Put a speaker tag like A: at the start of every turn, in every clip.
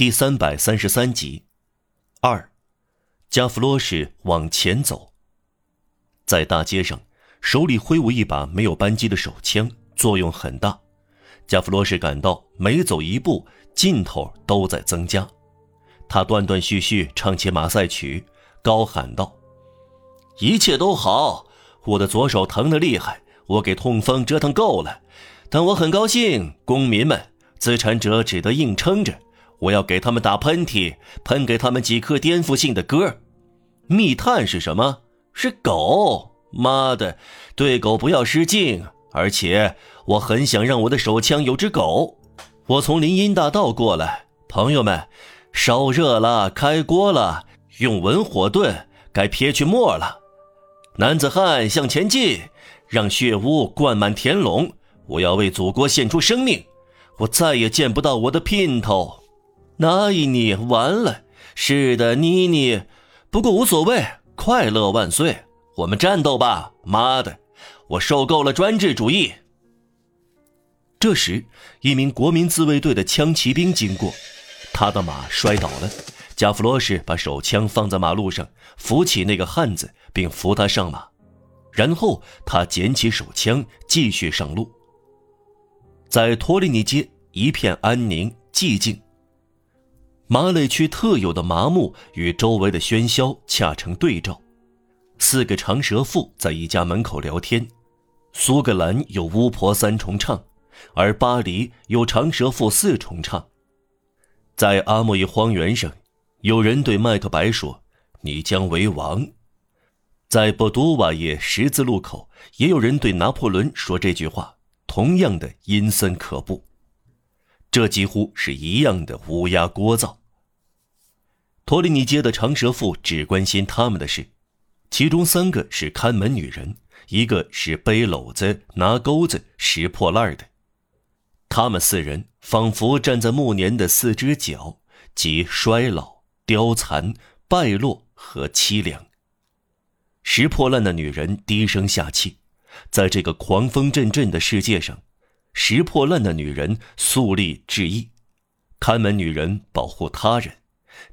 A: 第三百三十三集。二，加弗罗什往前走。在大街上，手里挥舞一把没有扳机的手枪，作用很大。加弗罗什感到每走一步，劲头都在增加。他断断续续唱起马赛曲，高喊道：“一切都好，我的左手疼得厉害，我给痛风折腾够了。但我很高兴，公民们，资产者只得硬撑着。我要给他们打喷嚏，喷给他们几颗颠覆性的歌。密探是什么？是狗。妈的，对狗不要失敬。而且我很想让我的手枪有只狗。我从林荫大道过来，朋友们，烧热了，开锅了，用文火炖，该撇去沫了。男子汉向前进，让血污灌满田垄。我要为祖国献出生命，我再也见不到我的姘头。那一你完了。是的，妮妮。不过无所谓，快乐万岁。我们战斗吧！妈的，我受够了专制主义。这时，一名国民自卫队的枪骑兵经过，他的马摔倒了。加弗罗什把手枪放在马路上，扶起那个汉子，并扶他上马，然后他捡起手枪，继续上路。在托利尼街，一片安宁寂静。马累区特有的麻木与周围的喧嚣恰成对照。四个长舌妇在一家门口聊天，苏格兰有巫婆三重唱，而巴黎有长舌妇四重唱。在阿莫伊荒原上，有人对麦克白说：“你将为王。”在波多瓦耶十字路口，也有人对拿破仑说这句话，同样的阴森可怖。这几乎是一样的乌鸦聒噪。托利尼街的长舌妇只关心他们的事。其中三个是看门女人，一个是背篓子、拿钩子、拾破烂的。他们四人仿佛站在暮年的四只脚，即衰老、凋残、败落和凄凉。拾破烂的女人低声下气，在这个狂风阵阵的世界上，拾破烂的女人肃立致意，看门女人保护他人，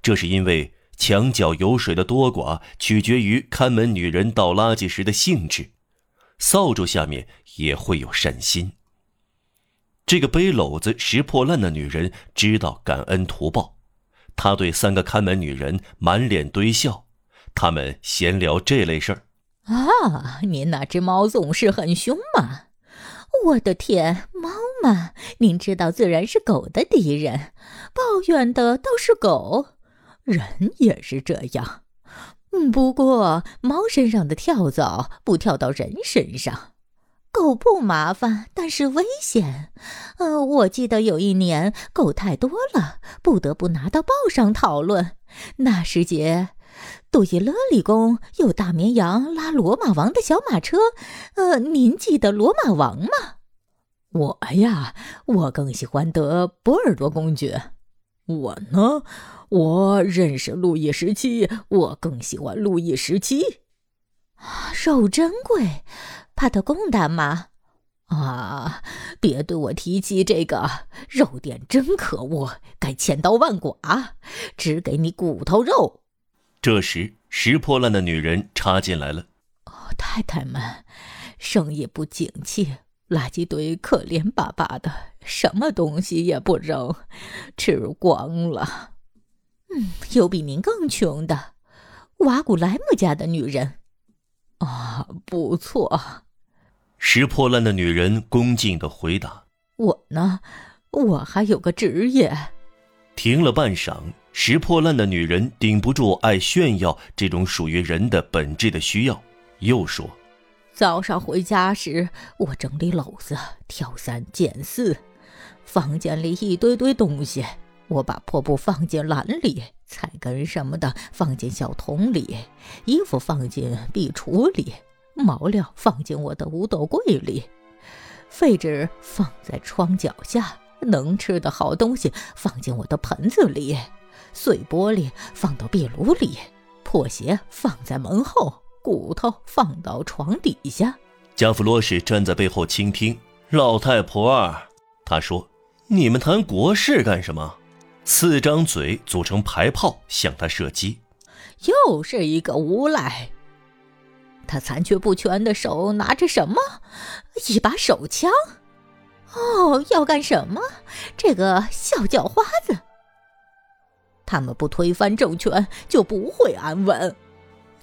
A: 这是因为。墙角有水的多寡取决于看门女人倒垃圾时的兴致，扫帚下面也会有善心。这个背篓子拾破烂的女人知道感恩图报，她对三个看门女人满脸堆笑，他们闲聊这类事儿。
B: 啊，您那只猫总是很凶嘛！我的天，猫嘛，您知道自然是狗的敌人，抱怨的倒是狗。人也是这样，嗯，不过猫身上的跳蚤不跳到人身上，狗不麻烦，但是危险。呃，我记得有一年狗太多了，不得不拿到报上讨论。那时节，杜伊勒里宫有大绵羊拉罗马王的小马车，呃，您记得罗马王吗？我呀，我更喜欢得波尔多公爵。我呢？我认识路易十七，我更喜欢路易十七。肉珍贵，帕特贡大吗？啊，别对我提起这个，肉店真可恶，该千刀万剐，只给你骨头肉。
A: 这时，拾破烂的女人插进来了。
B: 哦，太太们，生意不景气，垃圾堆可怜巴巴的，什么东西也不扔，吃光了。嗯，有比您更穷的，瓦古莱姆家的女人，啊，不错。
A: 拾破烂的女人恭敬的回答：“
B: 我呢，我还有个职业。”
A: 停了半晌，拾破烂的女人顶不住爱炫耀这种属于人的本质的需要，又说：“
B: 早上回家时，我整理篓子，挑三拣四，房间里一堆堆东西。”我把破布放进篮里，菜根什么的放进小桶里，衣服放进壁橱里，毛料放进我的五斗柜里，废纸放在窗脚下，能吃的好东西放进我的盆子里，碎玻璃放到壁炉里，破鞋放在门后，骨头放到床底下。
A: 加弗罗什站在背后倾听。老太婆，他说：“你们谈国事干什么？”四张嘴组成排炮向他射击。
B: 又是一个无赖。他残缺不全的手拿着什么？一把手枪。哦，要干什么？这个小叫花子。他们不推翻政权，就不会安稳。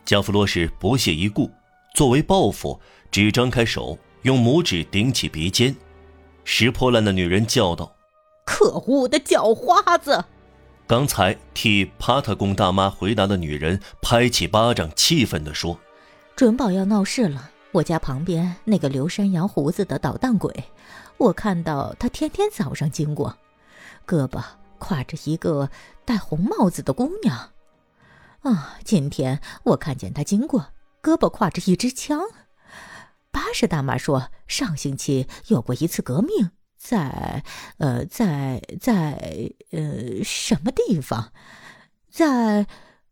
A: 加弗洛什不屑一顾，作为报复，只张开手，用拇指顶起鼻尖。拾破烂的女人叫道：“
B: 可恶的叫花子！”
A: 刚才替帕特贡大妈回答的女人拍起巴掌，气愤地说：“
B: 准保要闹事了！我家旁边那个留山羊胡子的捣蛋鬼，我看到他天天早上经过，胳膊挎着一个戴红帽子的姑娘。啊，今天我看见他经过，胳膊挎着一支枪。巴士大妈说，上星期有过一次革命。”在，呃，在在呃什么地方？在，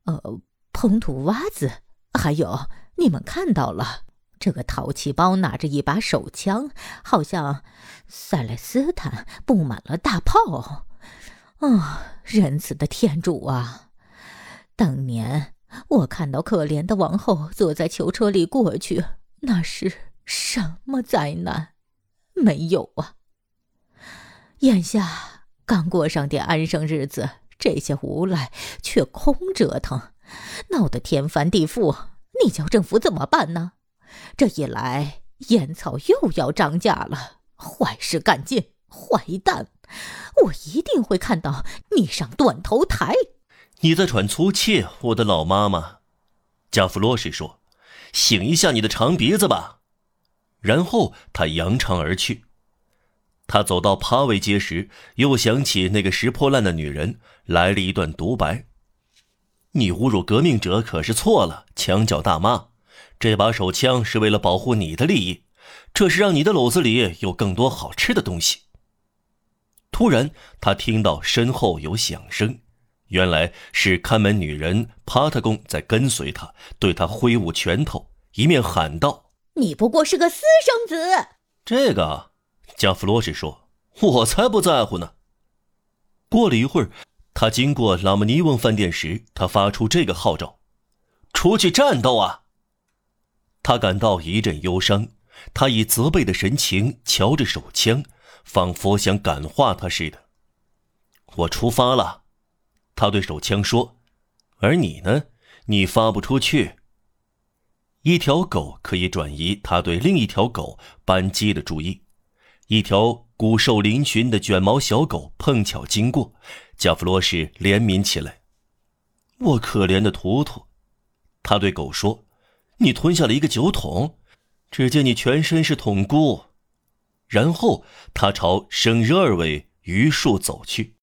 B: 呃，蓬土洼子。还有，你们看到了，这个淘气包拿着一把手枪，好像塞勒斯坦布满了大炮。啊，仁慈的天主啊！当年我看到可怜的王后坐在囚车里过去，那是什么灾难？没有啊。眼下刚过上点安生日子，这些无赖却空折腾，闹得天翻地覆。你叫政府怎么办呢？这一来，烟草又要涨价了。坏事干尽，坏蛋！我一定会看到你上断头台。
A: 你在喘粗气，我的老妈妈。加弗洛什说：“醒一下你的长鼻子吧。”然后他扬长而去。他走到帕维街时，又想起那个拾破烂的女人，来了一段独白：“你侮辱革命者可是错了，墙角大妈。这把手枪是为了保护你的利益，这是让你的篓子里有更多好吃的东西。”突然，他听到身后有响声，原来是看门女人帕特贡在跟随他，对他挥舞拳头，一面喊道：“
B: 你不过是个私生子。”
A: 这个。加弗罗什说：“我才不在乎呢。”过了一会儿，他经过拉姆尼翁饭店时，他发出这个号召：“出去战斗啊！”他感到一阵忧伤，他以责备的神情瞧着手枪，仿佛想感化他似的。“我出发了。”他对手枪说，“而你呢？你发不出去。”一条狗可以转移他对另一条狗扳机的注意。一条骨瘦嶙峋的卷毛小狗碰巧经过，加弗罗什怜悯起来。我可怜的图图，他对狗说：“你吞下了一个酒桶，只见你全身是桶箍。”然后他朝圣热尔韦榆树走去。